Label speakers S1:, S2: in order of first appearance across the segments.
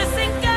S1: Nuestro amor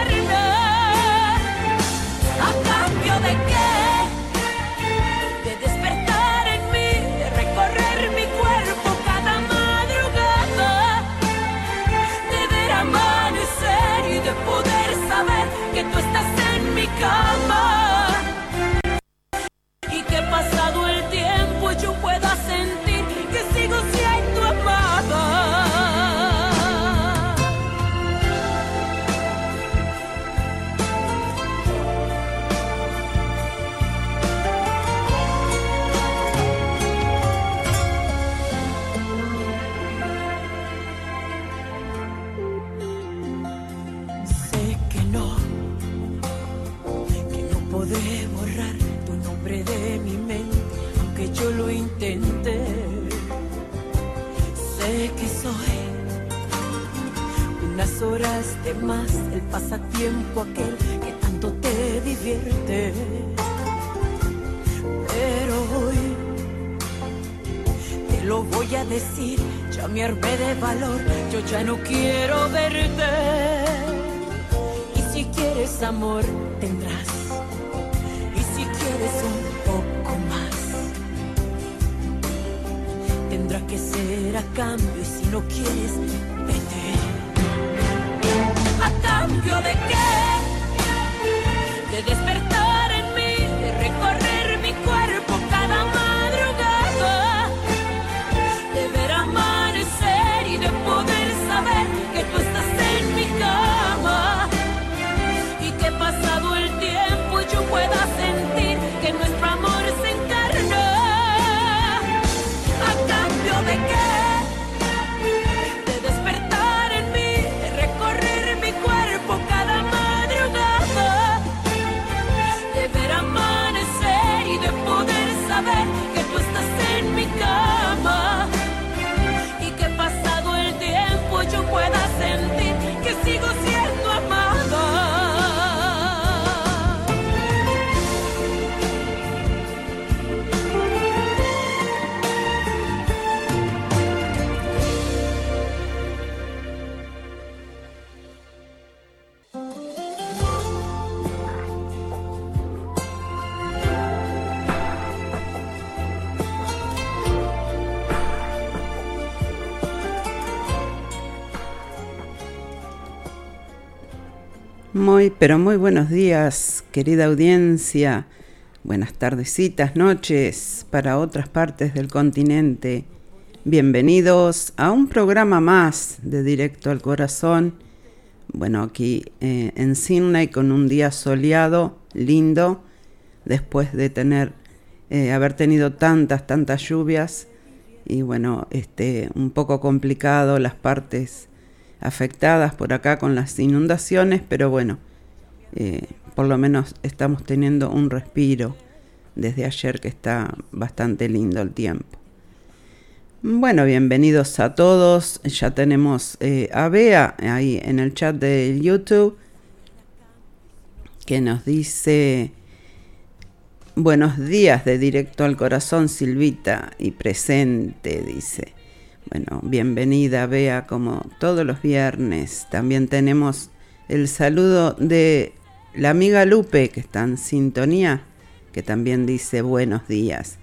S1: más el pasatiempo aquel que tanto te divierte. Pero hoy te lo voy a decir, ya me armé de valor, yo ya no quiero verte. Y si quieres amor, tendrás. Y si quieres un poco más, tendrá que ser a cambio. Y si no quieres, de qué? De Muy, pero muy buenos días, querida audiencia. Buenas tardecitas, noches para otras partes del continente. Bienvenidos a un programa más de Directo al Corazón. Bueno, aquí eh, en Sydney con un día soleado, lindo, después de tener, eh, haber tenido tantas, tantas lluvias y bueno, este, un poco complicado las partes afectadas por acá con las inundaciones, pero bueno, eh, por lo menos estamos teniendo un respiro desde ayer que está bastante lindo el tiempo. Bueno, bienvenidos a todos. Ya tenemos eh, a Bea ahí en el chat de YouTube que nos dice buenos días de directo al corazón Silvita y presente, dice. Bueno, bienvenida Bea como todos los viernes. También tenemos el saludo de la amiga Lupe que está en sintonía, que también dice buenos días.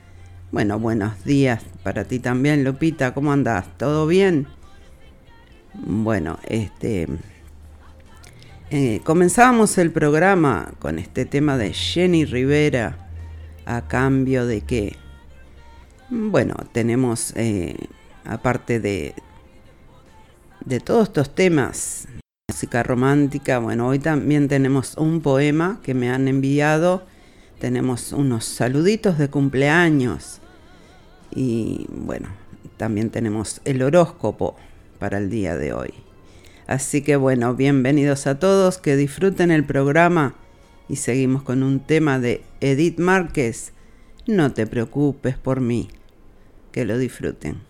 S1: Bueno, buenos días para ti también, Lupita. ¿Cómo andás? ¿Todo bien? Bueno, este eh, comenzábamos el programa con este tema de Jenny Rivera a cambio de que, bueno, tenemos eh, aparte de, de todos estos temas, música romántica, bueno, hoy también tenemos un poema que me han enviado, tenemos unos saluditos de cumpleaños y bueno, también tenemos el horóscopo para el día de hoy. Así que bueno, bienvenidos a todos, que disfruten el programa y seguimos con un tema de Edith Márquez. No te preocupes por mí, que lo disfruten.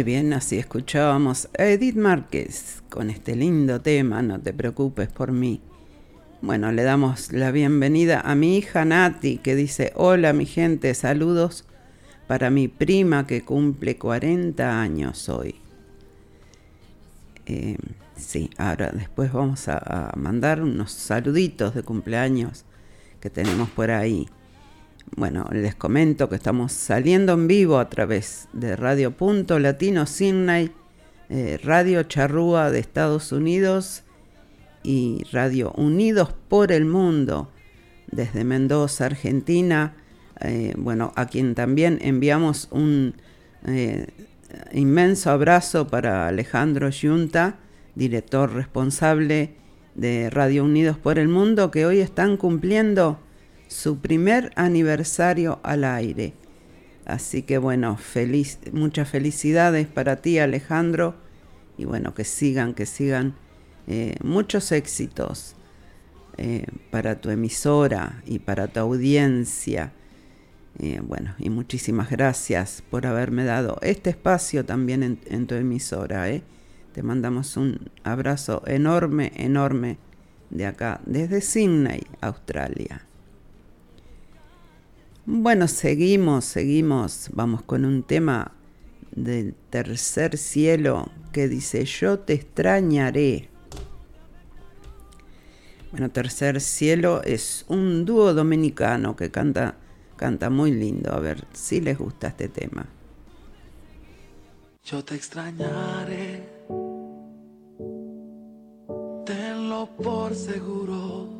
S2: Muy bien, así escuchábamos a Edith Márquez con este lindo tema, no te preocupes por mí. Bueno, le damos la bienvenida a mi hija Nati que dice, hola mi gente, saludos para mi prima que cumple 40 años hoy. Eh, sí, ahora después vamos a mandar unos saluditos de cumpleaños que tenemos por ahí. Bueno, les comento que estamos saliendo en vivo a través de Radio Punto Latino Sydney, eh, Radio Charrúa de Estados Unidos y Radio Unidos por el Mundo desde Mendoza, Argentina. Eh, bueno, a quien también enviamos un eh, inmenso abrazo para Alejandro Yunta, director responsable de Radio Unidos por el Mundo, que hoy están cumpliendo su primer aniversario al aire. Así que bueno, feliz, muchas felicidades para ti Alejandro y bueno, que sigan, que sigan eh, muchos éxitos eh, para tu emisora y para tu audiencia. Eh, bueno, y muchísimas gracias por haberme dado este espacio también en, en tu emisora. Te mandamos un abrazo enorme, enorme de acá, desde Sydney, Australia. Bueno, seguimos, seguimos. Vamos con un tema del tercer cielo que dice, yo te extrañaré. Bueno, tercer cielo es un dúo dominicano que canta, canta muy lindo. A ver si les gusta este tema.
S3: Yo te extrañaré, tenlo por seguro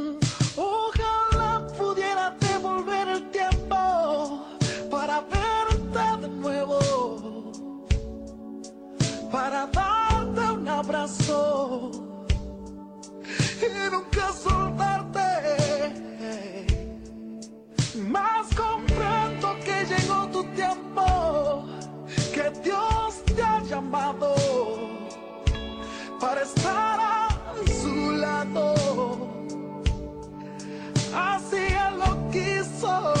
S3: abrazo y nunca soltarte. Más comprendo que llegó tu tiempo, que Dios te ha llamado para estar a su lado. Así Él lo quiso.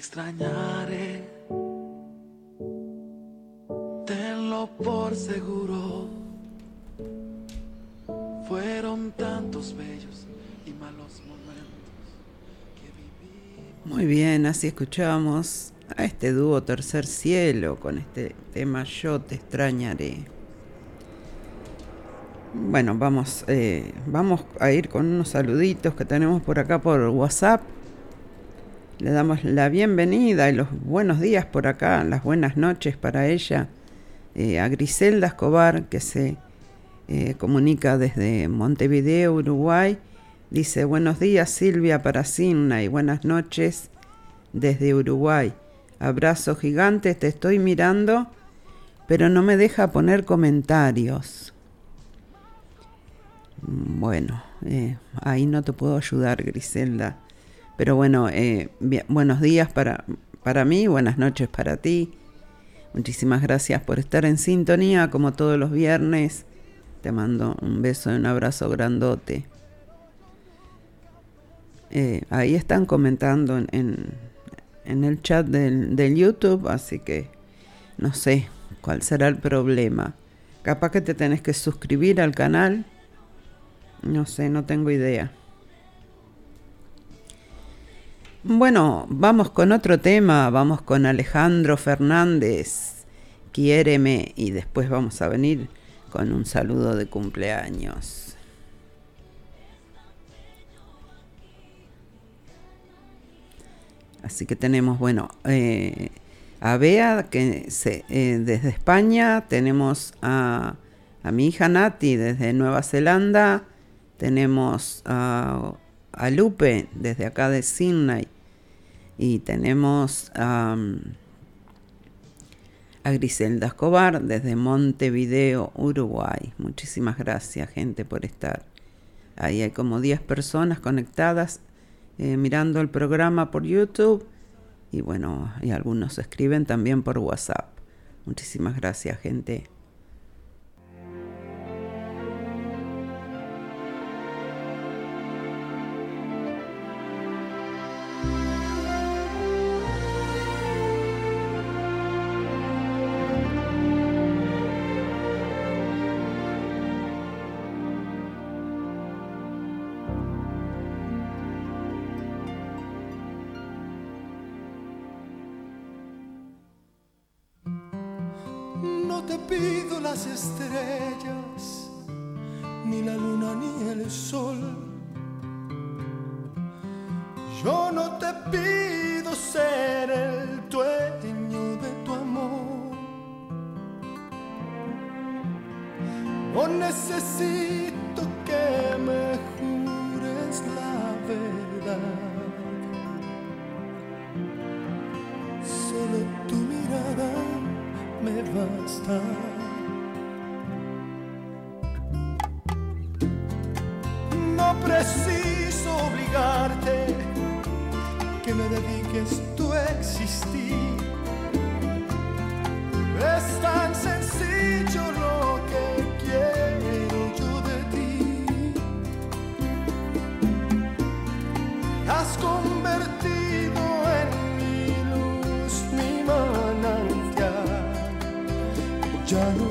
S3: extrañaré, tenlo por seguro. Fueron tantos bellos y malos momentos que viví.
S2: Muy bien, así escuchamos a este dúo Tercer Cielo con este tema Yo te extrañaré. Bueno, vamos, eh, vamos a ir con unos saluditos que tenemos por acá por WhatsApp. Le damos la bienvenida y los buenos días por acá, las buenas noches para ella, eh, a Griselda Escobar, que se eh, comunica desde Montevideo, Uruguay. Dice, buenos días Silvia para Sinna y buenas noches desde Uruguay. Abrazo gigante, te estoy mirando, pero no me deja poner comentarios. Bueno, eh, ahí no te puedo ayudar, Griselda. Pero bueno, eh, buenos días para, para mí, buenas noches para ti. Muchísimas gracias por estar en sintonía como todos los viernes. Te mando un beso y un abrazo grandote. Eh, ahí están comentando en, en, en el chat del, del, YouTube, así que no sé cuál será el problema. Capaz que te tenés que suscribir al canal. No sé, no tengo idea. Bueno, vamos con otro tema, vamos con Alejandro Fernández, quiéreme, y después vamos a venir con un saludo de cumpleaños. Así que tenemos, bueno, eh, a Bea, que se, eh, desde España, tenemos a, a, mi hija Nati desde Nueva Zelanda, tenemos a, a Lupe desde acá de Sydney y tenemos a Griselda Escobar desde Montevideo, Uruguay. Muchísimas gracias, gente, por estar. Ahí hay como 10 personas conectadas eh, mirando el programa por YouTube. Y bueno, y algunos escriben también por WhatsApp. Muchísimas gracias, gente.
S4: Tu existir. Es tan sencillo lo que quiero yo de ti. Has convertido en mi luz, mi manantial. Ya no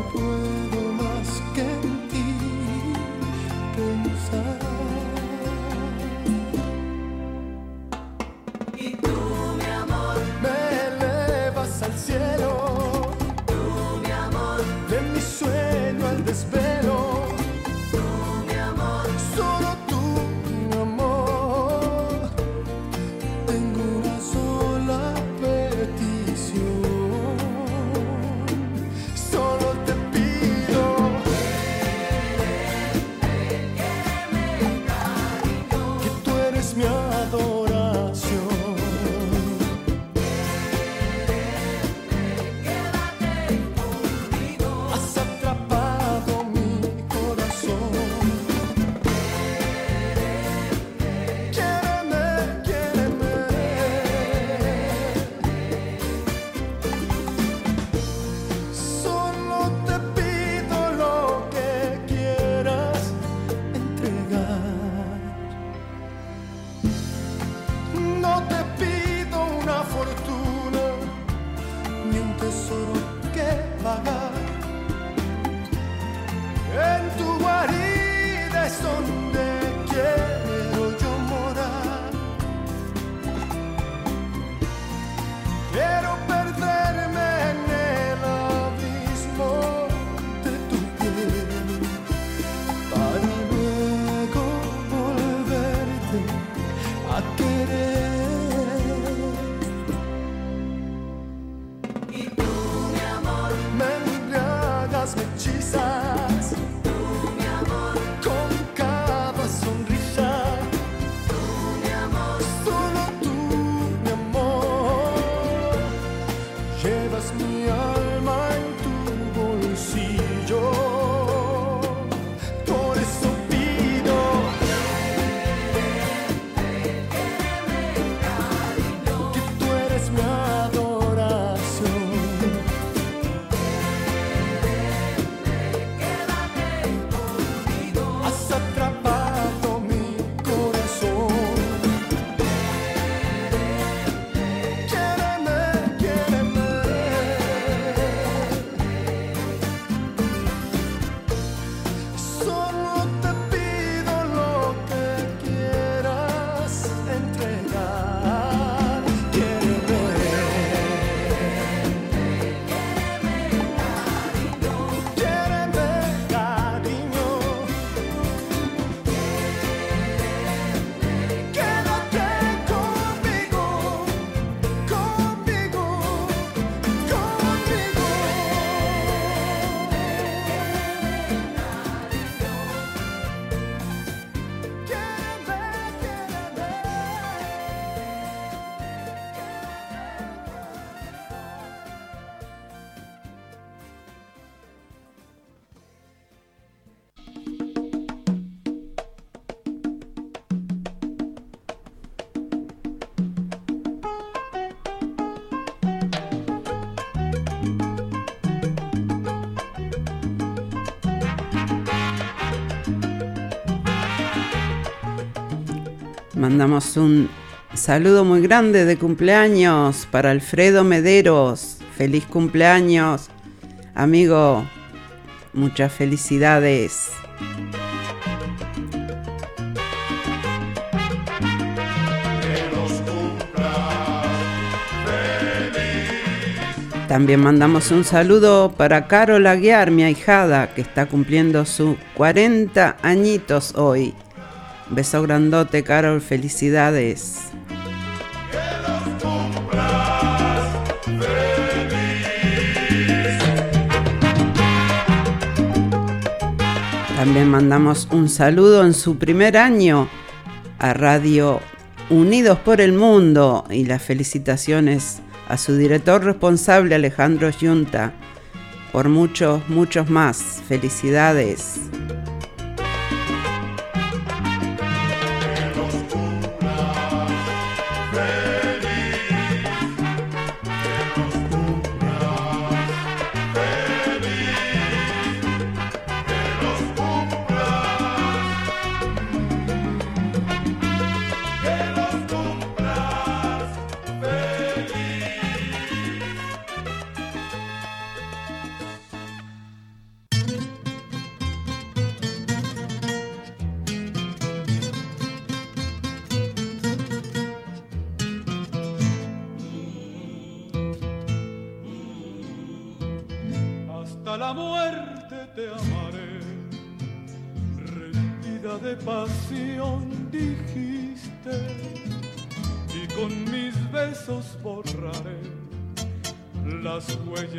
S2: Mandamos un saludo muy grande de cumpleaños para Alfredo Mederos. Feliz cumpleaños, amigo. Muchas felicidades. También mandamos un saludo para Carol Aguiar, mi ahijada, que está cumpliendo sus 40 añitos hoy. Beso grandote, Carol, felicidades. También mandamos un saludo en su primer año a Radio Unidos por el Mundo y las felicitaciones a su director responsable Alejandro Yunta por muchos, muchos más. Felicidades.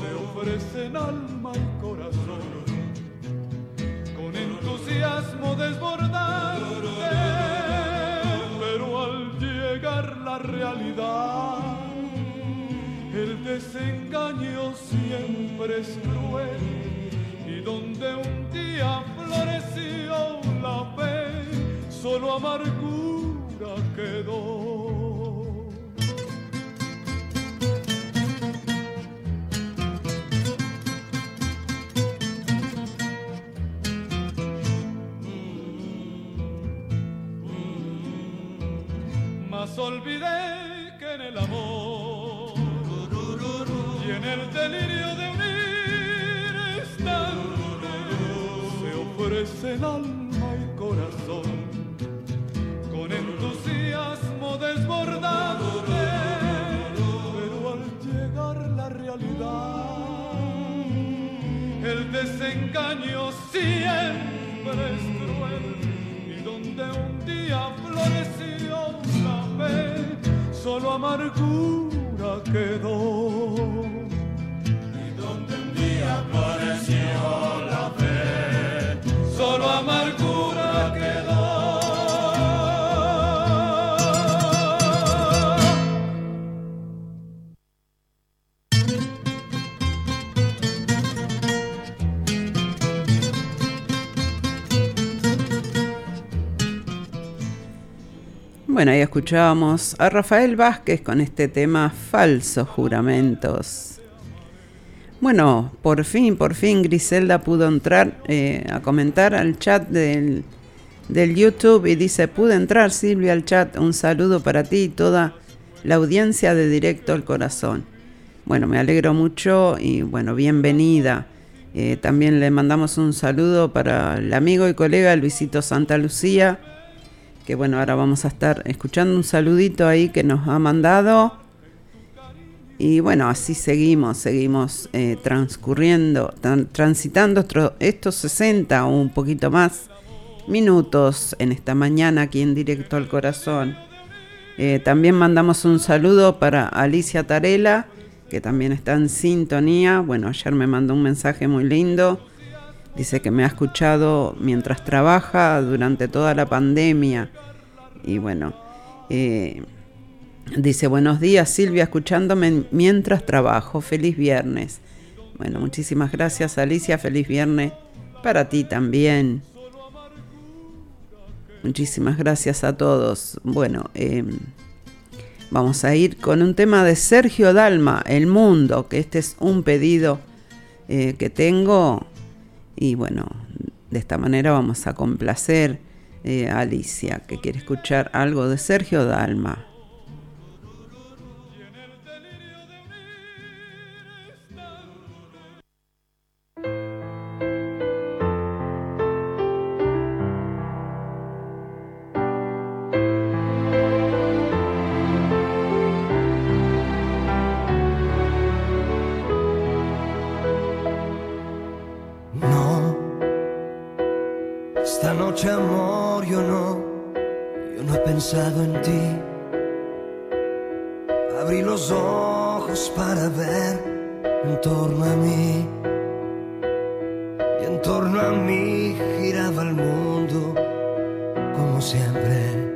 S5: se ofrecen alma y corazón. Con entusiasmo desbordante, pero al llegar la realidad, el desengaño siempre es cruel. Y donde un día floreció la fe, solo amargura quedó. Mas olvidé que en el amor y en el delirio de unir se ofrecen alma y corazón con entusiasmo desbordante, pero al llegar la realidad, el desengaño siempre es cruel y donde un día floreció la solo amargura quedó. Y donde un día floreció la fe,
S2: Bueno, ahí escuchábamos a Rafael Vázquez con este tema Falsos Juramentos. Bueno, por fin, por fin Griselda pudo entrar eh, a comentar al chat del, del YouTube y dice, pude entrar Silvia al chat, un saludo para ti y toda la audiencia de Directo al Corazón. Bueno, me alegro mucho y bueno, bienvenida. Eh, también le mandamos un saludo para el amigo y colega Luisito Santa Lucía, que bueno, ahora vamos a estar escuchando un saludito ahí que nos ha mandado. Y bueno, así seguimos, seguimos eh, transcurriendo, tran- transitando estos 60 o un poquito más minutos en esta mañana aquí en Directo al Corazón. Eh, también mandamos un saludo para Alicia Tarela, que también está en sintonía. Bueno, ayer me mandó un mensaje muy lindo. Dice que me ha escuchado mientras trabaja durante toda la pandemia. Y bueno, eh, dice buenos días Silvia, escuchándome mientras trabajo. Feliz viernes. Bueno, muchísimas gracias Alicia. Feliz viernes para ti también. Muchísimas gracias a todos. Bueno, eh, vamos a ir con un tema de Sergio Dalma, El Mundo, que este es un pedido eh, que tengo. Y bueno, de esta manera vamos a complacer eh, a Alicia, que quiere escuchar algo de Sergio Dalma.
S6: Pensado en ti. Abrí los ojos para ver en torno a mí. Y en torno a mí giraba el mundo como siempre.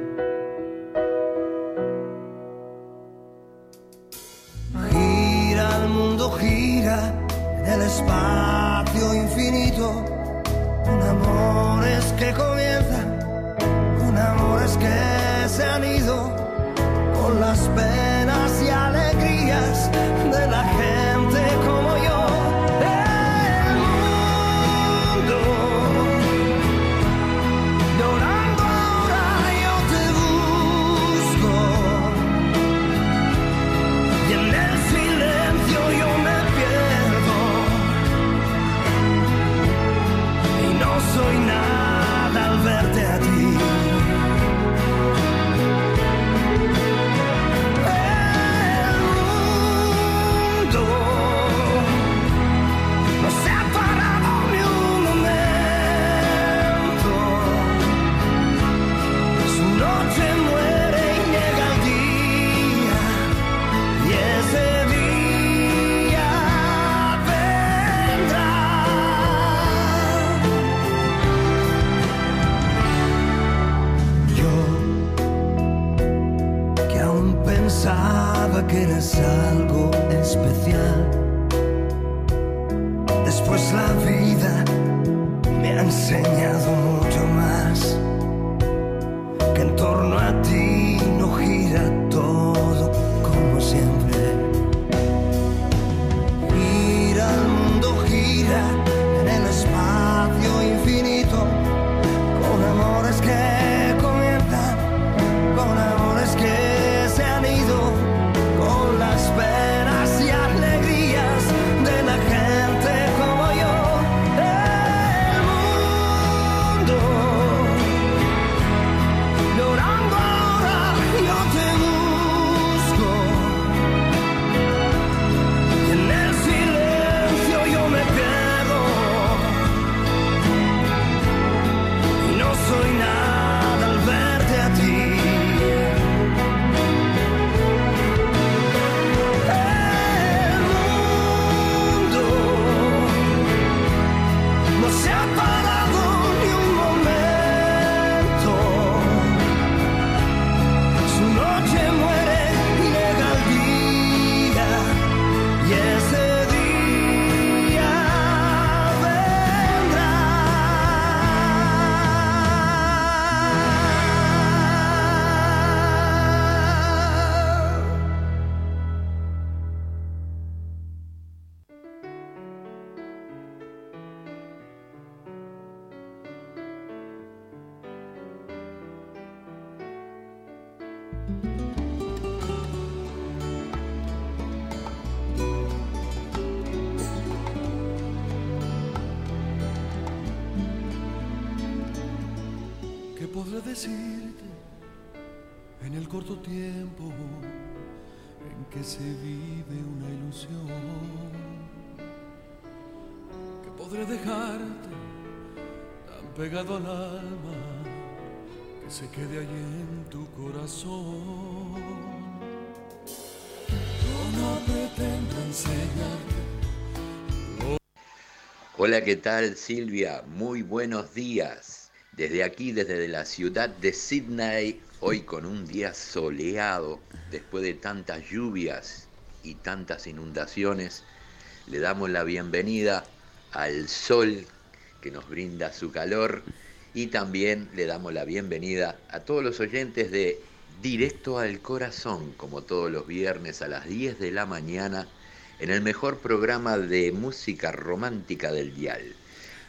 S7: ¿Qué tal Silvia? Muy buenos días. Desde aquí, desde la ciudad de Sydney, hoy con un día soleado, después de tantas lluvias y tantas inundaciones, le damos la bienvenida al sol que nos brinda su calor y también le damos la bienvenida a todos los oyentes de Directo al Corazón, como todos los viernes a las 10 de la mañana, en el mejor programa de música romántica del dial.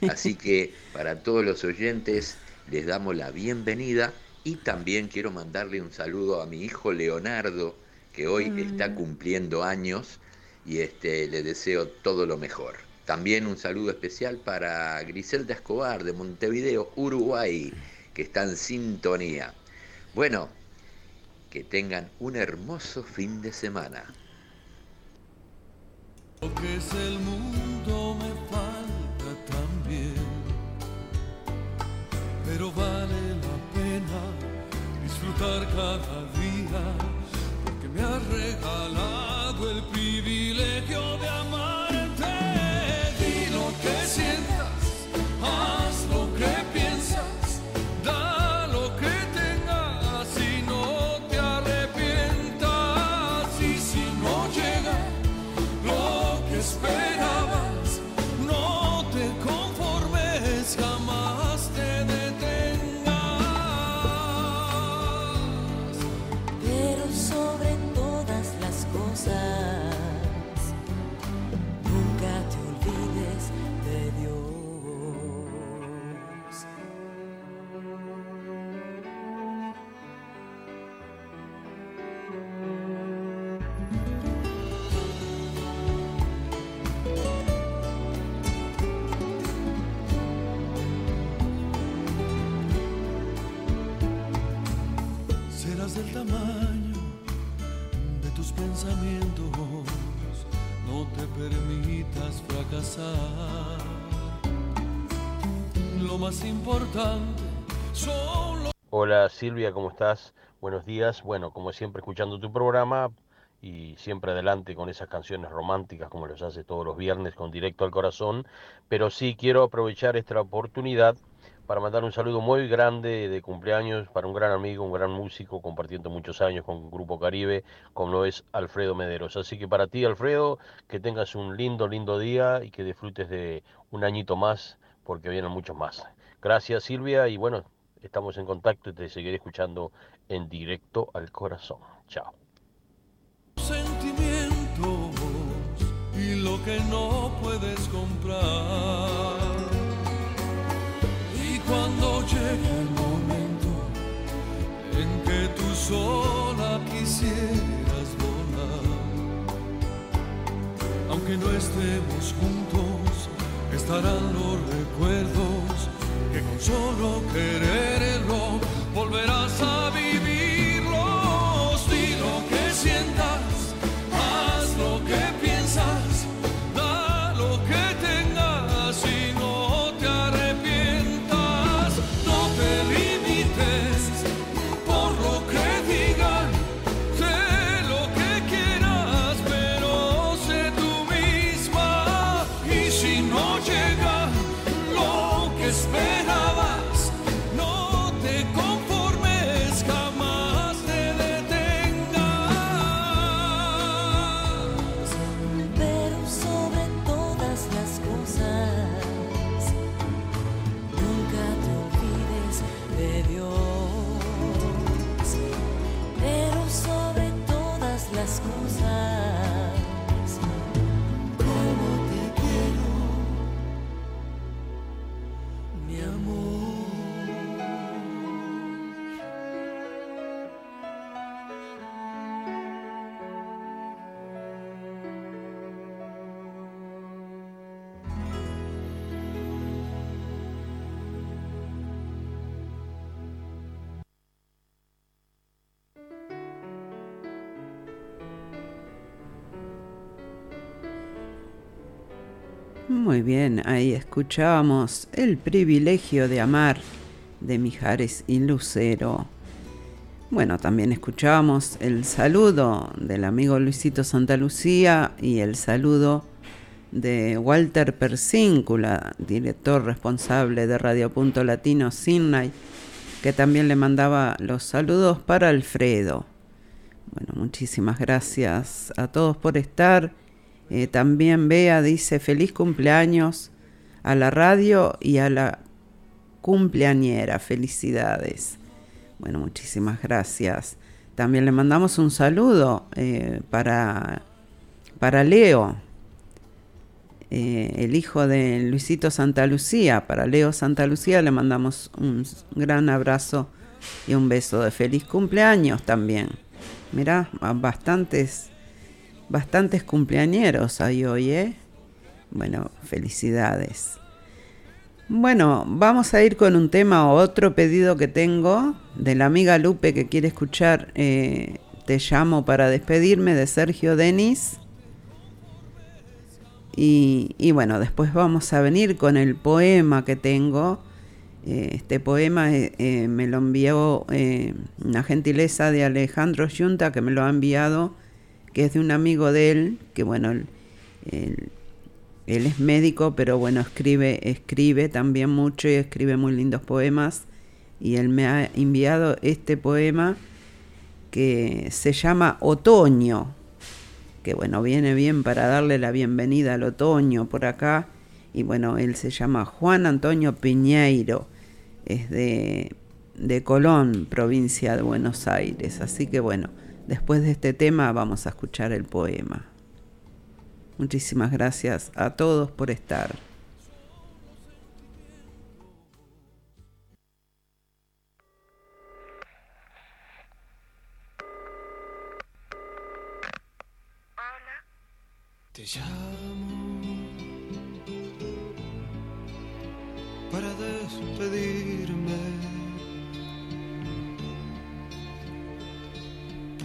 S7: Así que para todos los oyentes les damos la bienvenida y también quiero mandarle un saludo a mi hijo Leonardo, que hoy está cumpliendo años y este, le deseo todo lo mejor. También un saludo especial para Griselda Escobar de Montevideo, Uruguay, que está en sintonía. Bueno, que tengan un hermoso fin de semana.
S8: Lo que es el mundo me falta también, pero vale la pena disfrutar cada día, porque me ha regalado
S9: Silvia, ¿cómo estás? Buenos días. Bueno, como siempre escuchando tu programa y siempre adelante con esas canciones románticas como los hace todos los viernes con Directo al Corazón, pero sí quiero aprovechar esta oportunidad para mandar un saludo muy grande de cumpleaños para un gran amigo, un gran músico, compartiendo muchos años con Grupo Caribe, como lo es Alfredo Mederos. Así que para ti, Alfredo, que tengas un lindo, lindo día y que disfrutes de un añito más, porque vienen muchos más. Gracias, Silvia, y bueno, estamos en contacto y te seguiré escuchando en directo al corazón. Chao.
S8: Sentimientos y lo que no puedes comprar cuando llegue el momento en que tú sola quisieras volar. Aunque no estemos juntos, estarán los recuerdos que con solo quererlo volverás a vivirlos.
S2: Muy bien, ahí escuchábamos El privilegio de amar de Mijares y Lucero. Bueno, también escuchábamos el saludo del amigo Luisito Santa Lucía y el saludo de Walter Persíncula, director responsable de Radio Punto Latino Sydney, que también le mandaba los saludos para Alfredo. Bueno, muchísimas gracias a todos por estar. Eh, también Bea dice feliz cumpleaños a la radio y a la cumpleañera. Felicidades. Bueno, muchísimas gracias. También le mandamos un saludo eh, para, para Leo, eh, el hijo de Luisito Santa Lucía. Para Leo Santa Lucía le mandamos un gran abrazo y un beso de feliz cumpleaños también. Mirá, bastantes bastantes cumpleañeros hay hoy, ¿eh? Bueno, felicidades. Bueno, vamos a ir con un tema o otro pedido que tengo de la amiga Lupe que quiere escuchar eh, Te llamo para despedirme de Sergio Denis. Y, y, bueno, después vamos a venir con el poema que tengo. Eh, este poema eh, me lo envió una gentileza de Alejandro Yunta que me lo ha enviado que es de un amigo de él, que bueno, él, él, es médico, pero bueno, escribe, escribe también mucho y escribe muy lindos poemas. Y él me ha enviado este poema que se llama Otoño, que bueno, viene bien para darle la bienvenida al otoño por acá. Y bueno, él se llama Juan Antonio Piñeiro, es de, de Colón, provincia de Buenos Aires. Así que bueno, Después de este tema vamos a escuchar el poema. Muchísimas gracias a todos por estar.
S10: Te llamo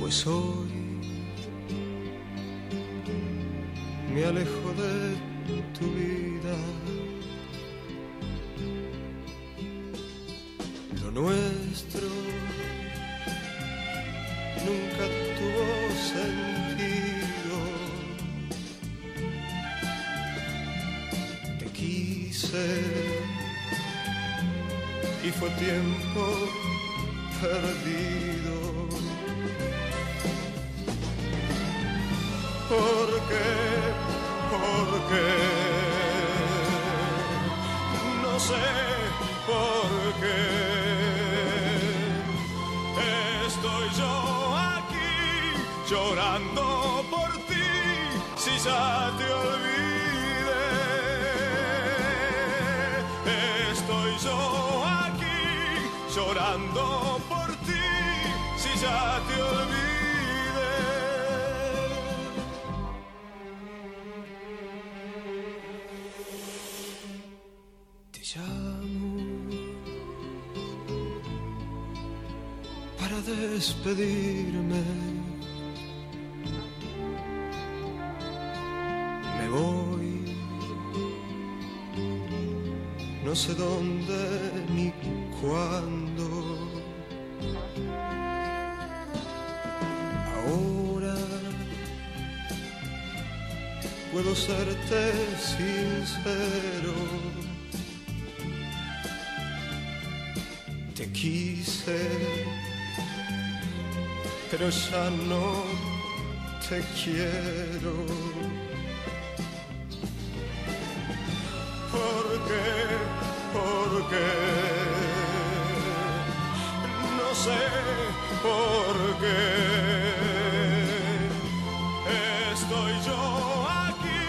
S10: pues hoy me alejo de tu vida. Lo nuestro nunca tuvo sentido. Te quise y fue tiempo perdido. ¿Por qué? ¿Por qué? No sé por qué. Estoy yo aquí llorando por ti, si ya te olvidé. Estoy yo aquí llorando por ti, si ya te olvidé. Despedirme. Me voy, no sé dónde ni cuándo. Ahora puedo serte sincero.
S11: Pero ya te quiero. ¿Por qué? ¿Por qué? No sé por qué. Estoy yo aquí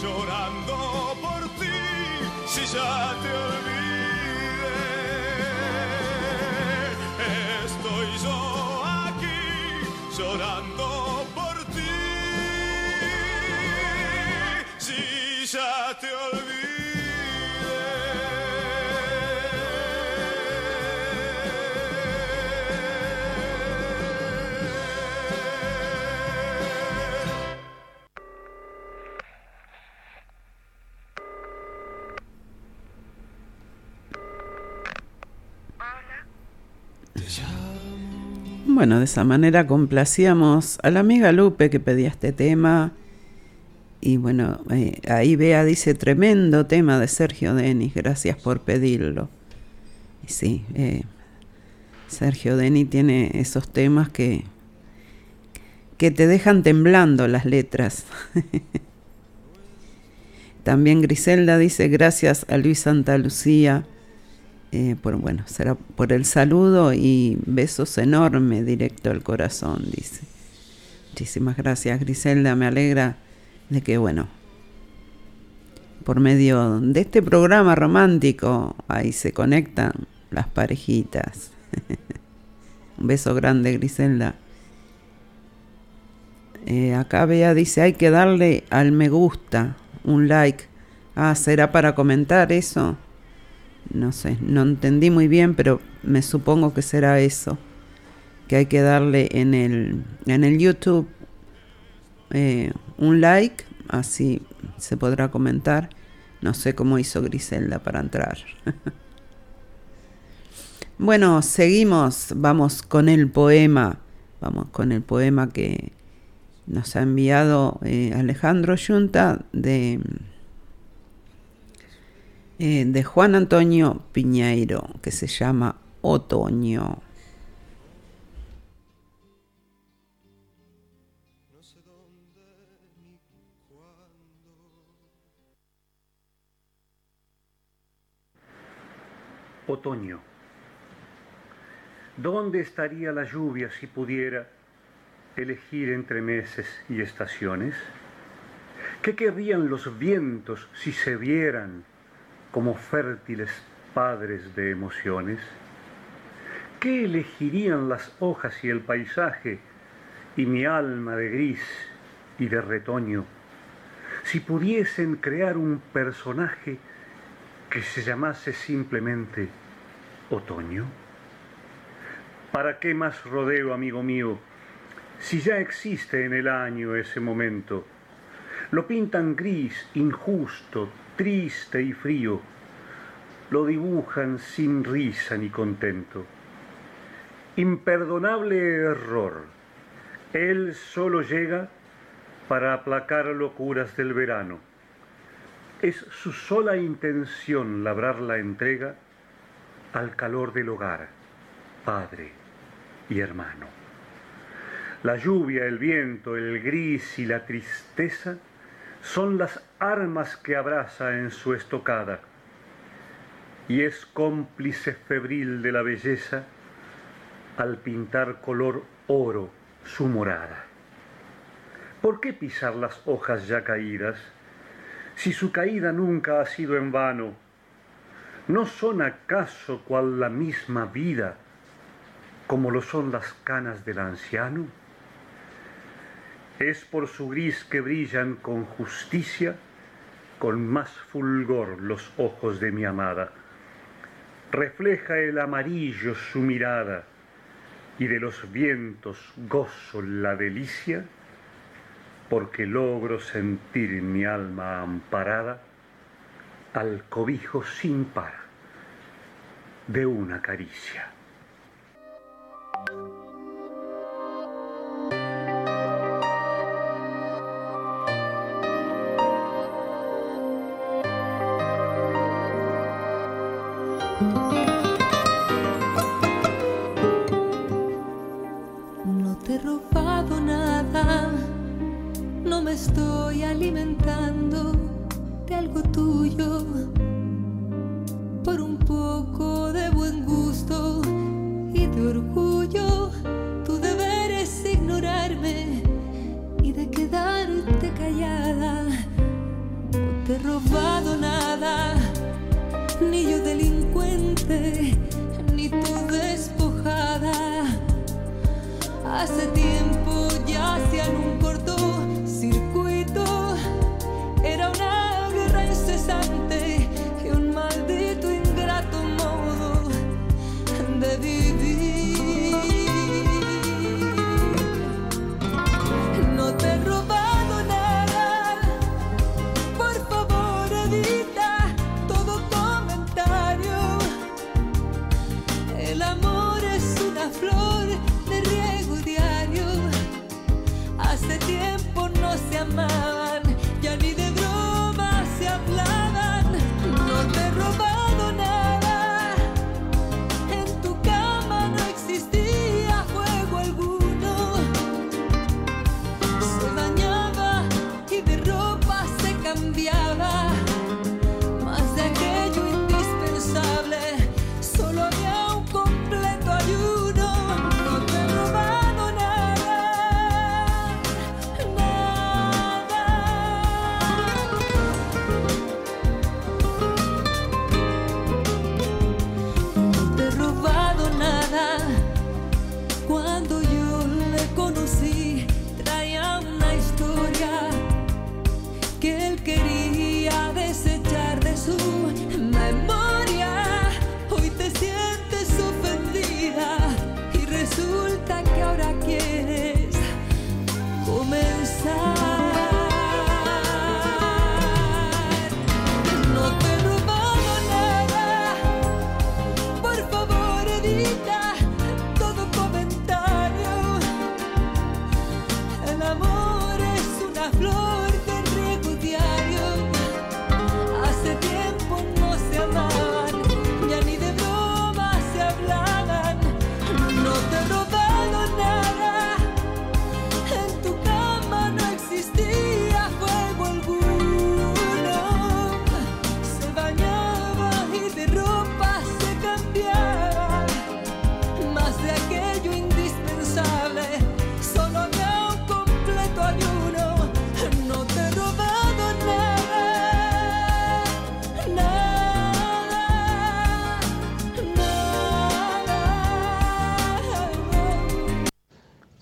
S11: llorando por ti, si ya te
S2: Bueno, de esa manera complacíamos a la amiga Lupe que pedía este tema. Y bueno, eh, ahí Bea dice tremendo tema de Sergio Denis, gracias por pedirlo. Y sí, eh, Sergio Denis tiene esos temas que, que te dejan temblando las letras. También Griselda dice gracias a Luis Santa Lucía. Eh, por, bueno, será por el saludo y besos enormes directo al corazón, dice. Muchísimas gracias, Griselda. Me alegra de que, bueno, por medio de este programa romántico, ahí se conectan las parejitas. Un beso grande, Griselda. Eh, acá Bea dice, hay que darle al me gusta, un like. Ah, ¿será para comentar eso? No sé, no entendí muy bien, pero me supongo que será eso, que hay que darle en el, en el YouTube eh, un like, así se podrá comentar. No sé cómo hizo Griselda para entrar. bueno, seguimos, vamos con el poema, vamos con el poema que nos ha enviado eh, Alejandro Yunta de eh, de Juan Antonio Piñeiro, que se llama Otoño.
S12: Otoño. ¿Dónde estaría la lluvia si pudiera elegir entre meses y estaciones? ¿Qué querrían los vientos si se vieran como fértiles padres de emociones? ¿Qué elegirían las hojas y el paisaje y mi alma de gris y de retoño si pudiesen crear un personaje que se llamase simplemente otoño? ¿Para qué más rodeo, amigo mío, si ya existe en el año ese momento? Lo pintan gris, injusto, triste y frío, lo dibujan sin risa ni contento. Imperdonable error. Él solo llega para aplacar locuras del verano. Es su sola intención labrar la entrega al calor del hogar, padre y hermano. La lluvia, el viento, el gris y la tristeza son las armas que abraza en su estocada y es cómplice febril de la belleza al pintar color oro su morada. ¿Por qué pisar las hojas ya caídas si su caída nunca ha sido en vano? ¿No son acaso cual la misma vida como lo son las canas del anciano? Es por su gris que brillan con justicia, con más fulgor los ojos de mi amada. Refleja el amarillo su mirada y de los vientos gozo la delicia, porque logro sentir en mi alma amparada al cobijo sin par de una caricia.
S1: Ni yo delincuente, ni tú despojada. Hace tiempo ya hacían un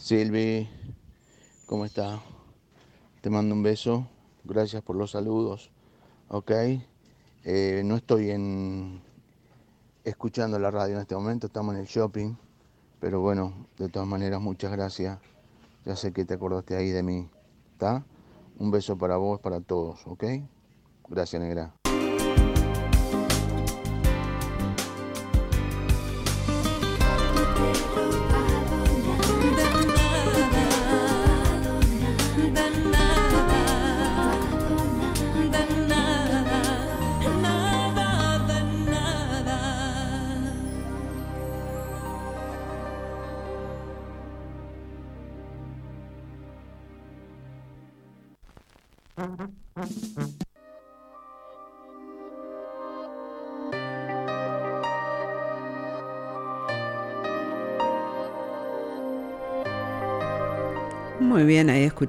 S13: Silvi, ¿cómo está? Te mando un beso. Gracias por los saludos. Ok. Eh, no estoy en escuchando la radio en este momento, estamos en el shopping. Pero bueno, de todas maneras, muchas gracias. Ya sé que te acordaste ahí de mí. Un beso para vos, para todos, ¿ok? Gracias, negra.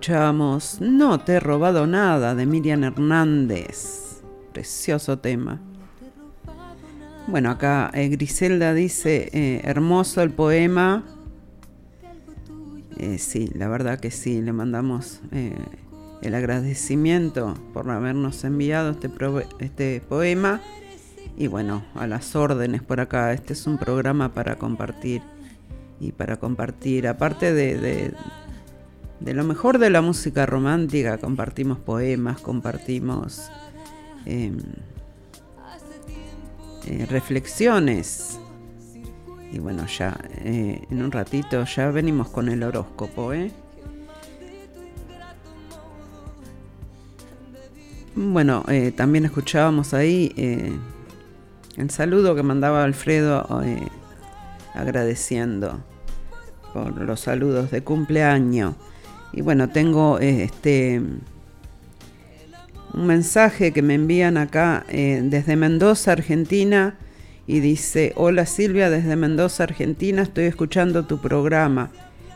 S2: Escuchábamos No te he robado nada de Miriam Hernández. Precioso tema. Bueno, acá eh, Griselda dice, eh, hermoso el poema. Eh, sí, la verdad que sí, le mandamos el agradecimiento por habernos enviado este, este poema. Y bueno, a las órdenes por acá. Este es un programa para compartir. Y para compartir, aparte de- de lo mejor de la música romántica, compartimos poemas, compartimos em, eh, reflexiones. Y bueno, ya eh, en un ratito ya venimos con el horóscopo, ¿eh? Bueno, eh, también escuchábamos ahí eh, el saludo que mandaba Alfredo eh, agradeciendo por los saludos de cumpleaños. Y bueno, tengo eh, este
S1: un mensaje que me envían acá eh, desde Mendoza, Argentina, y dice, hola Silvia, desde Mendoza, Argentina, estoy escuchando tu programa.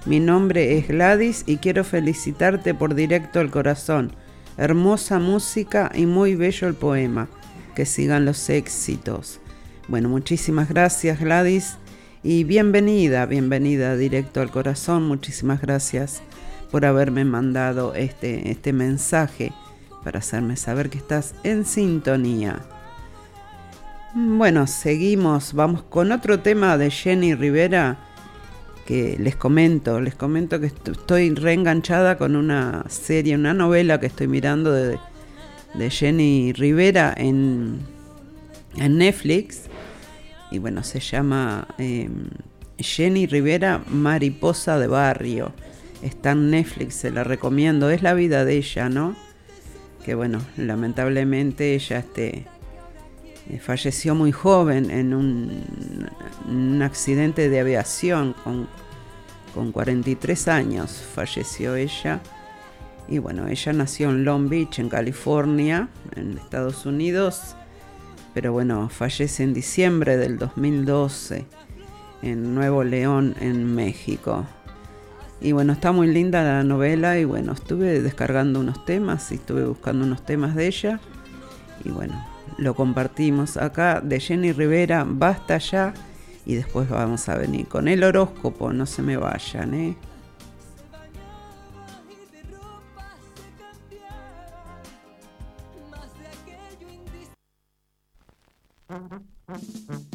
S1: Mi nombre es Gladys y quiero felicitarte por Directo al Corazón. Hermosa música y muy bello el poema. Que sigan los éxitos. Bueno, muchísimas gracias Gladys y bienvenida, bienvenida Directo al Corazón. Muchísimas gracias por haberme mandado este, este mensaje para hacerme saber que estás en sintonía. Bueno, seguimos, vamos con otro tema de Jenny Rivera que les comento, les comento que estoy reenganchada con una serie, una novela que estoy mirando de, Jenny Rivera en, en, Netflix. Y bueno, se llama em, Jenny Rivera Mariposa de Barrio. Está en Netflix, se la recomiendo. Es la vida de ella, ¿no? Que bueno, lamentablemente ella este, eh, falleció muy joven en un, accidente de aviación con, con 43 años. Falleció ella. Y bueno, ella nació en Long Beach, en California, en Estados Unidos. Pero bueno, fallece en diciembre del 2012 en Nuevo León, en México. Y bueno, está muy linda la novela y bueno, estuve descargando unos temas y estuve buscando unos temas de ella. Y bueno, lo compartimos acá de Jenny Rivera, basta ya. Y después vamos a venir con el horóscopo, no se me vayan, ¿eh? Mm-hmm.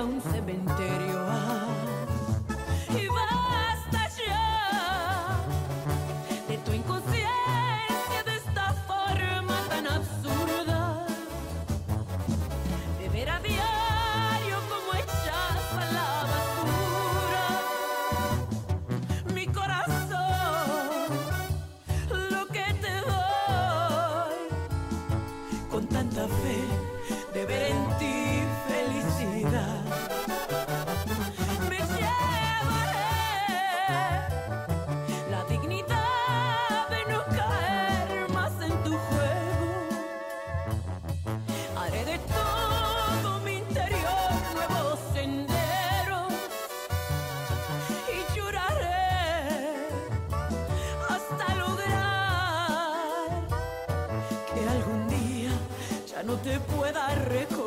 S1: a un cementerio. te pueda recordar.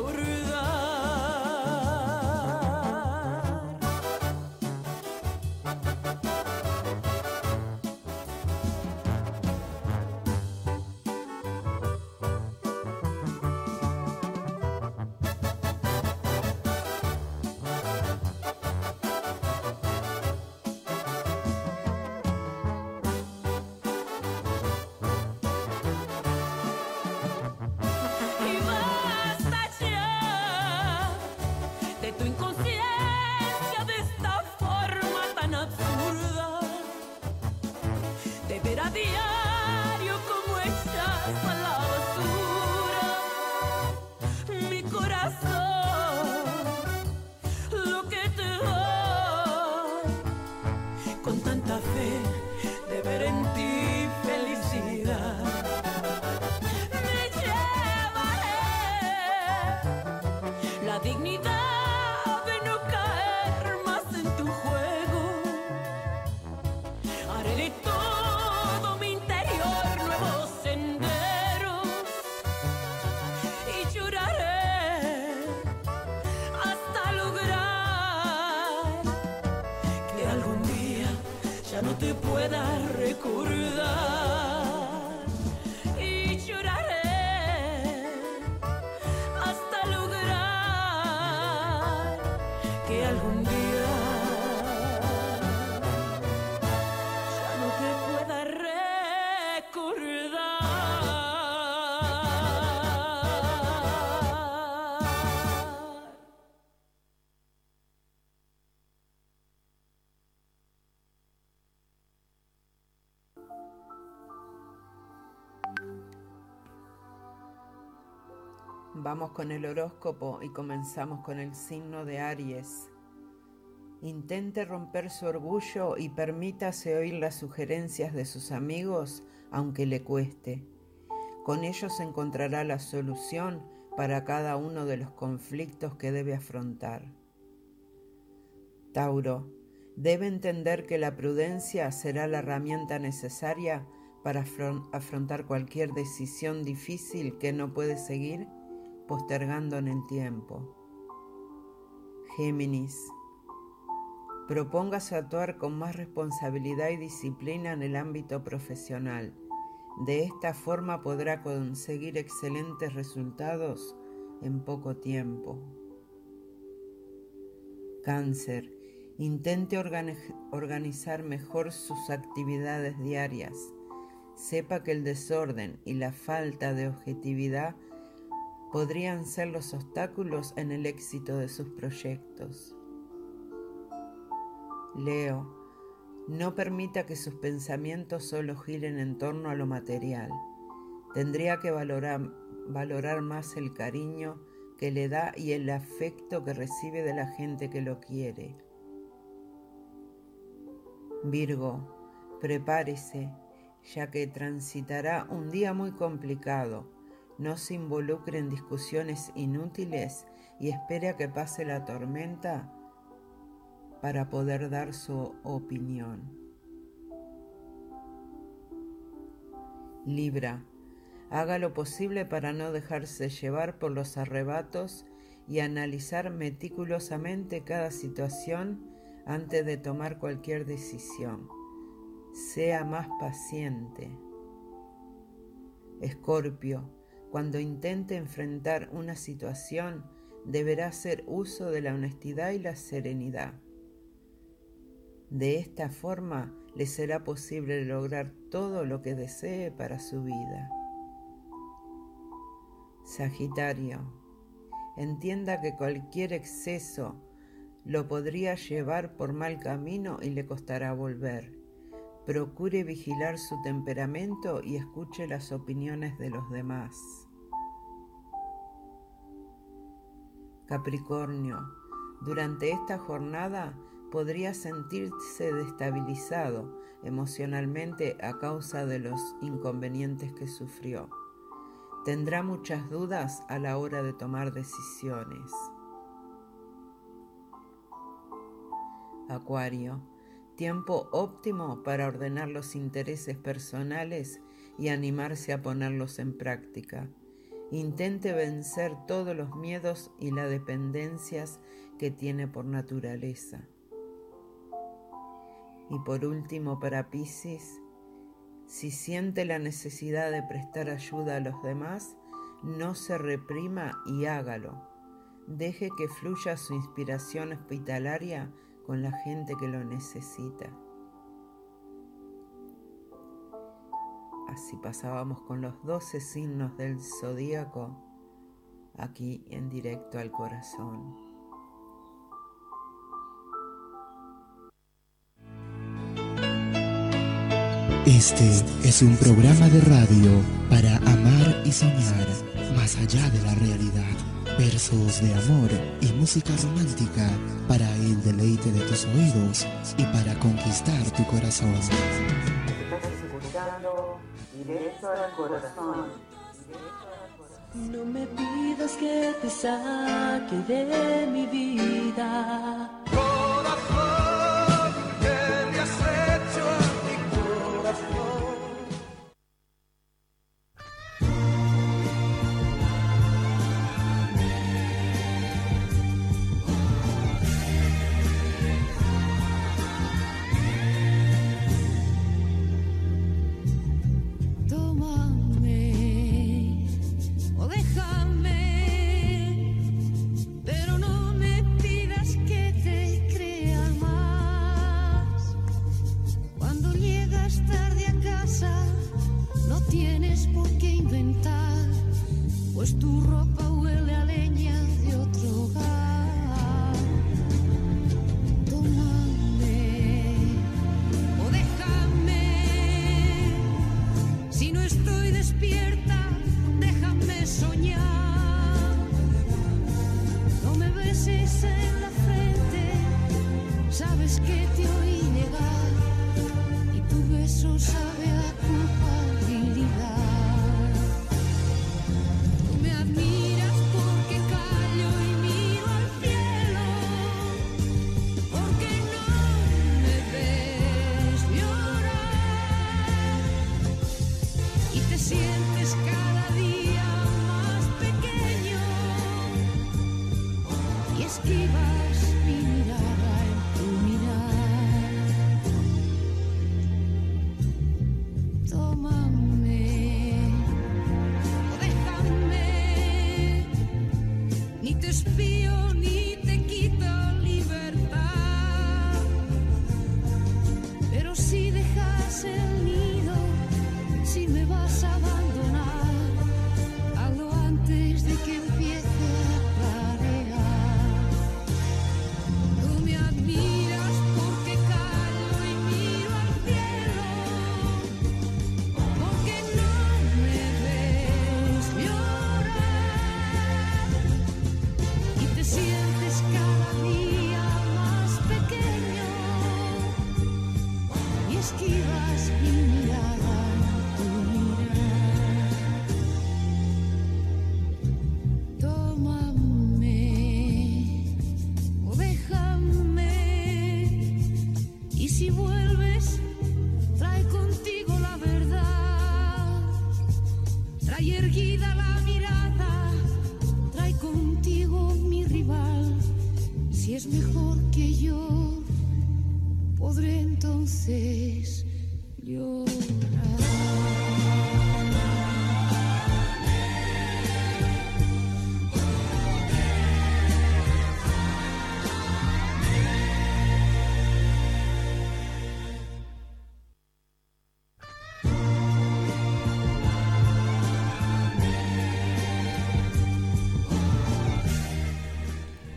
S2: Con el horóscopo y comenzamos con el signo de Aries. Intente romper su orgullo y permítase oír las sugerencias de sus amigos, aunque le cueste. Con ellos encontrará la solución para cada uno de los conflictos que debe afrontar. Tauro, debe entender que la prudencia será la herramienta necesaria para afron- afrontar cualquier decisión difícil que no puede seguir postergando en el tiempo. Géminis, propóngase actuar con más responsabilidad y disciplina en el ámbito profesional. De esta forma podrá conseguir excelentes resultados en poco tiempo. Cáncer, intente organi- organizar mejor sus actividades diarias. Sepa que el desorden y la falta de objetividad podrían ser los obstáculos en el éxito de sus proyectos. Leo, no permita que sus pensamientos solo giren en torno a lo material. Tendría que valorar, valorar más el cariño que le da y el afecto que recibe de la gente que lo quiere. Virgo, prepárese, ya que transitará un día muy complicado. No se involucre en discusiones inútiles y espere a que pase la tormenta para poder dar su opinión. Libra, haga lo posible para no dejarse llevar por los arrebatos y analizar meticulosamente cada situación antes de tomar cualquier decisión. Sea más paciente. Escorpio, cuando intente enfrentar una situación, deberá hacer uso de la honestidad y la serenidad. De esta forma le será posible lograr todo lo que desee para su vida. Sagitario, entienda que cualquier exceso lo podría llevar por mal camino y le costará volver. Procure vigilar su temperamento y escuche las opiniones de los demás. Capricornio, durante esta jornada podría sentirse destabilizado emocionalmente a causa de los inconvenientes que sufrió. Tendrá muchas dudas a la hora de tomar decisiones. Acuario, tiempo óptimo para ordenar los intereses personales y animarse a ponerlos en práctica. Intente vencer todos los miedos y las dependencias que tiene por naturaleza. Y por último, para Piscis, si siente la necesidad de prestar ayuda a los demás, no se reprima y hágalo. Deje que fluya su inspiración hospitalaria con la gente que lo necesita. Así pasábamos con los 12 signos del zodíaco aquí en directo al corazón.
S14: Este es un programa de radio para amar y soñar más allá de la realidad. Versos de amor y música romántica para el deleite de tus oídos y para conquistar tu corazón.
S2: Directo al corazón.
S1: No me pidas que te saque de mi vida.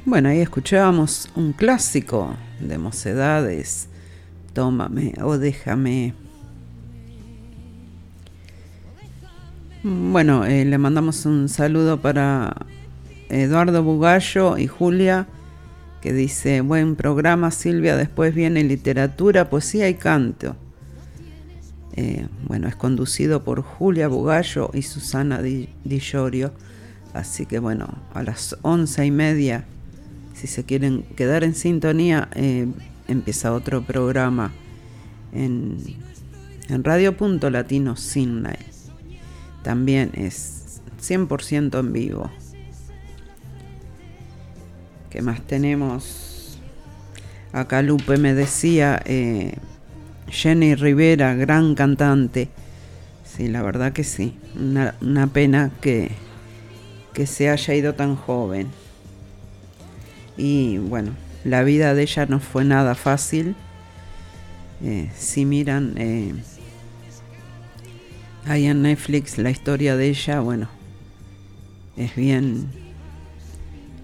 S2: Bueno, ahí escuchábamos un clásico de mocedades, Tómame o déjame. Bueno, eh, le mandamos un saludo para Eduardo Bugallo y Julia, que dice, buen programa Silvia, después viene literatura, poesía y canto. Eh, bueno, es conducido por Julia Bugallo y Susana Di, Di Llorio. Así que bueno, a las once y media, si se quieren quedar en sintonía, eh, empieza otro programa en, Radio Punto Latino Sydney. También es 100% en vivo. ¿Qué más tenemos? Acá Lupe me decía, eh, Jenny Rivera, gran cantante. Sí, la verdad que sí. Una, una pena que, que se haya ido tan joven. Y bueno, la vida de ella no fue nada fácil. Eh, si miran eh, ahí en Netflix la historia de ella, bueno, es bien,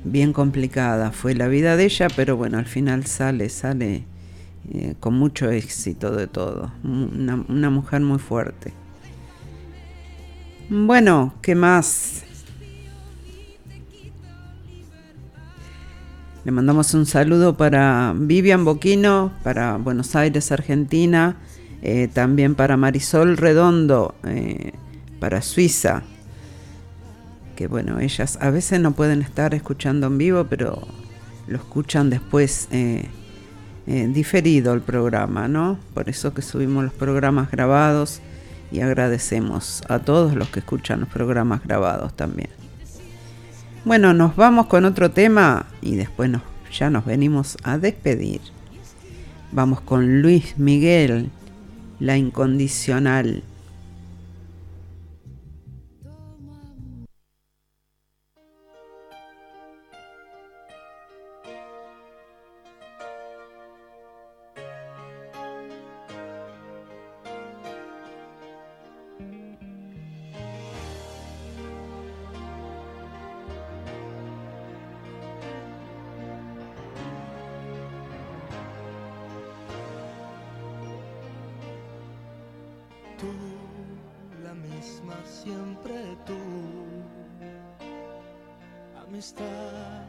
S2: bien complicada. Fue la vida de ella, pero bueno, al final sale, sale eh, con mucho éxito de todo. Una, una mujer muy fuerte. Bueno, ¿qué más? Le mandamos un saludo para Vivian Boquino, para Buenos Aires, Argentina, eh, también para Marisol Redondo, eh, para Suiza, que bueno, ellas a veces no pueden estar escuchando en vivo, pero lo escuchan después eh, diferido el programa, ¿no? Por eso que subimos los programas grabados y agradecemos a todos los que escuchan los programas grabados también. Bueno, nos vamos con otro tema y después ya nos venimos a despedir. Vamos con Luis Miguel, la incondicional.
S4: tristeza,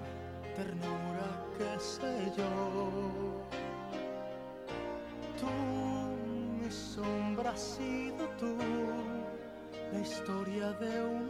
S4: ternura, qué sé yo. Tú, mi sombra, has sido tú, la historia de un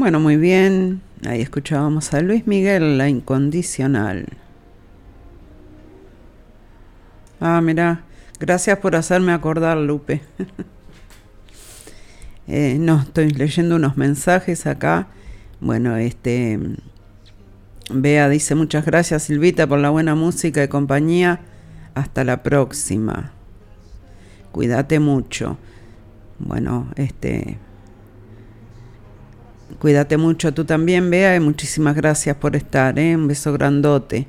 S2: Bueno, muy bien. Ahí escuchábamos a Luis Miguel, la incondicional. Ah, mira, gracias por hacerme acordar, Lupe. Eh, no, estoy leyendo unos mensajes acá. Bueno, este. Bea dice muchas gracias, Silvita, por la buena música y compañía. Hasta la próxima. Cuídate mucho. Bueno, este. Cuídate mucho tú también, Bea, y muchísimas gracias por estar, ¿eh? Un beso grandote.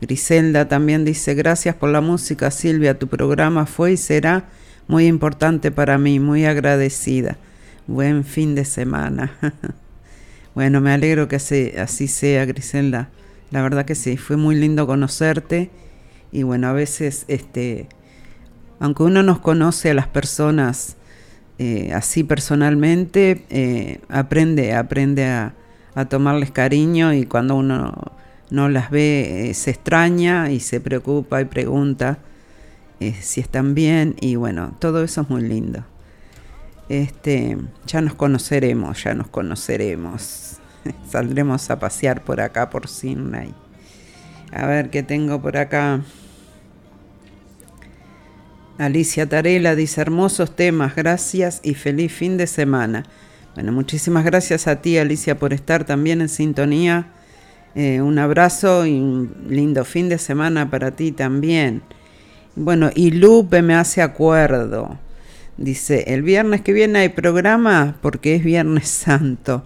S2: Griselda también dice, gracias por la música, Silvia, tu programa fue y será muy importante para mí, muy agradecida. Buen fin de semana. bueno, me alegro que así, así sea, Griselda. La verdad que sí, fue muy lindo conocerte. Y bueno, a veces, este, aunque uno nos conoce a las personas eh, así personalmente, eh, aprende, aprende a, tomarles cariño y cuando uno no las ve eh, se extraña y se preocupa y pregunta si están bien y bueno, todo eso es muy lindo. Este, ya nos conoceremos, ya nos conoceremos. Saldremos a pasear por acá, por Sydney. A ver qué tengo por acá. Alicia Tarela dice hermosos temas, gracias y feliz fin de semana. Bueno, muchísimas gracias a ti Alicia por estar también en sintonía. Eh, un abrazo y un lindo fin de semana para ti también. Bueno, y Lupe me hace acuerdo. Dice, el viernes que viene hay programa porque es Viernes Santo.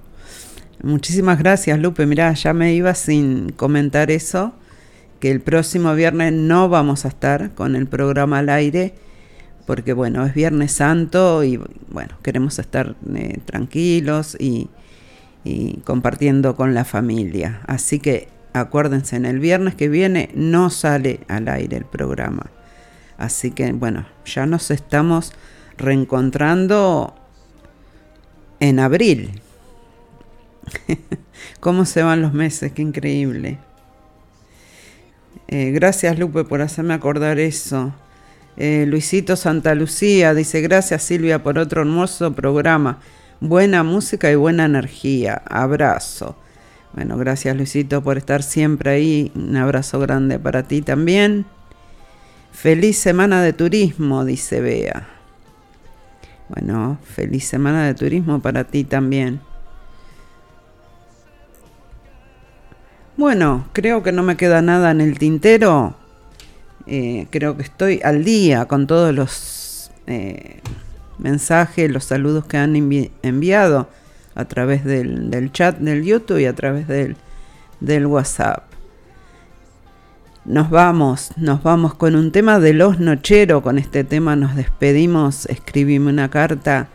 S2: Muchísimas gracias Lupe, mirá, ya me iba sin comentar eso, que el próximo viernes no vamos a estar con el programa al aire porque bueno, es Viernes Santo y bueno, queremos estar eh, tranquilos y, compartiendo con la familia. Así que acuérdense, en el viernes que viene no sale al aire el programa. Así que bueno, ya nos estamos reencontrando en abril. ¿Cómo se van los meses? Qué increíble. Eh, gracias Lupe por hacerme acordar eso. Eh, Luisito Santa Lucía dice, gracias Silvia por otro hermoso programa. Buena música y buena energía. Abrazo. Bueno, gracias Luisito por estar siempre ahí. Un abrazo grande para ti también. Feliz semana de turismo, dice Bea. Bueno, feliz semana de turismo para ti también. Bueno, creo que no me queda nada en el tintero. Eh, creo que estoy al día con todos los eh, mensajes, los saludos que han envi enviado a través del, chat del YouTube y a través del, del WhatsApp. Nos vamos, nos vamos con un tema de los nocheros. Con este tema nos despedimos. Escribime una carta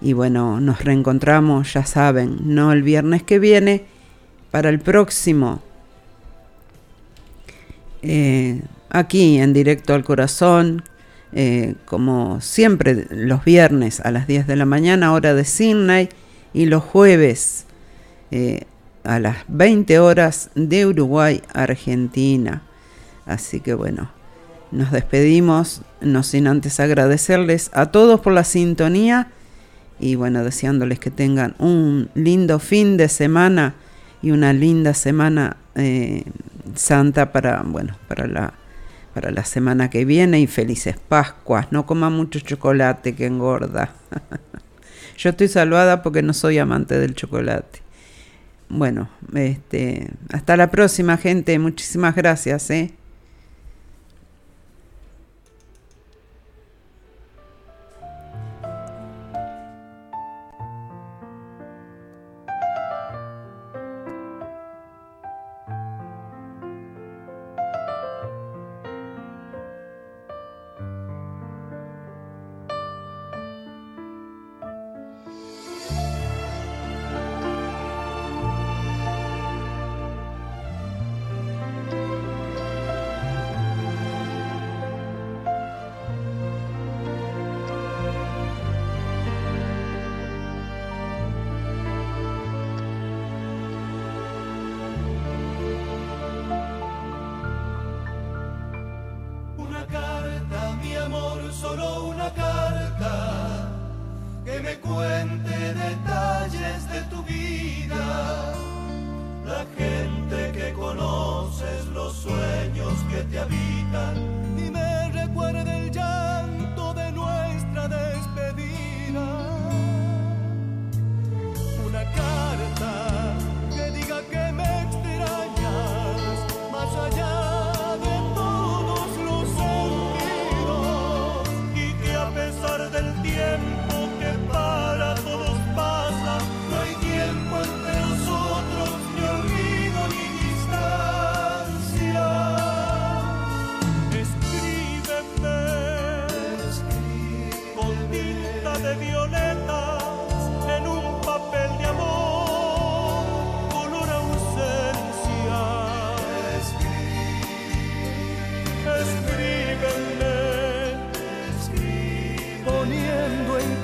S2: y bueno, nos reencontramos, ya saben, no el viernes que viene, para el próximo. Eh, aquí en directo al corazón, eh, como siempre los viernes a las 10 de la mañana, hora de Sydney, y los jueves eh, a las 20 horas de Uruguay, Argentina. Así que bueno, nos despedimos, no sin antes agradecerles a todos por la sintonía y bueno, deseándoles que tengan un lindo fin de semana y una linda semana eh, santa para, bueno, para la para la semana que viene y felices Pascuas. No coma mucho chocolate que engorda. Yo estoy salvada porque no soy amante del chocolate. Bueno, este, hasta la próxima gente. Muchísimas gracias, ¿eh?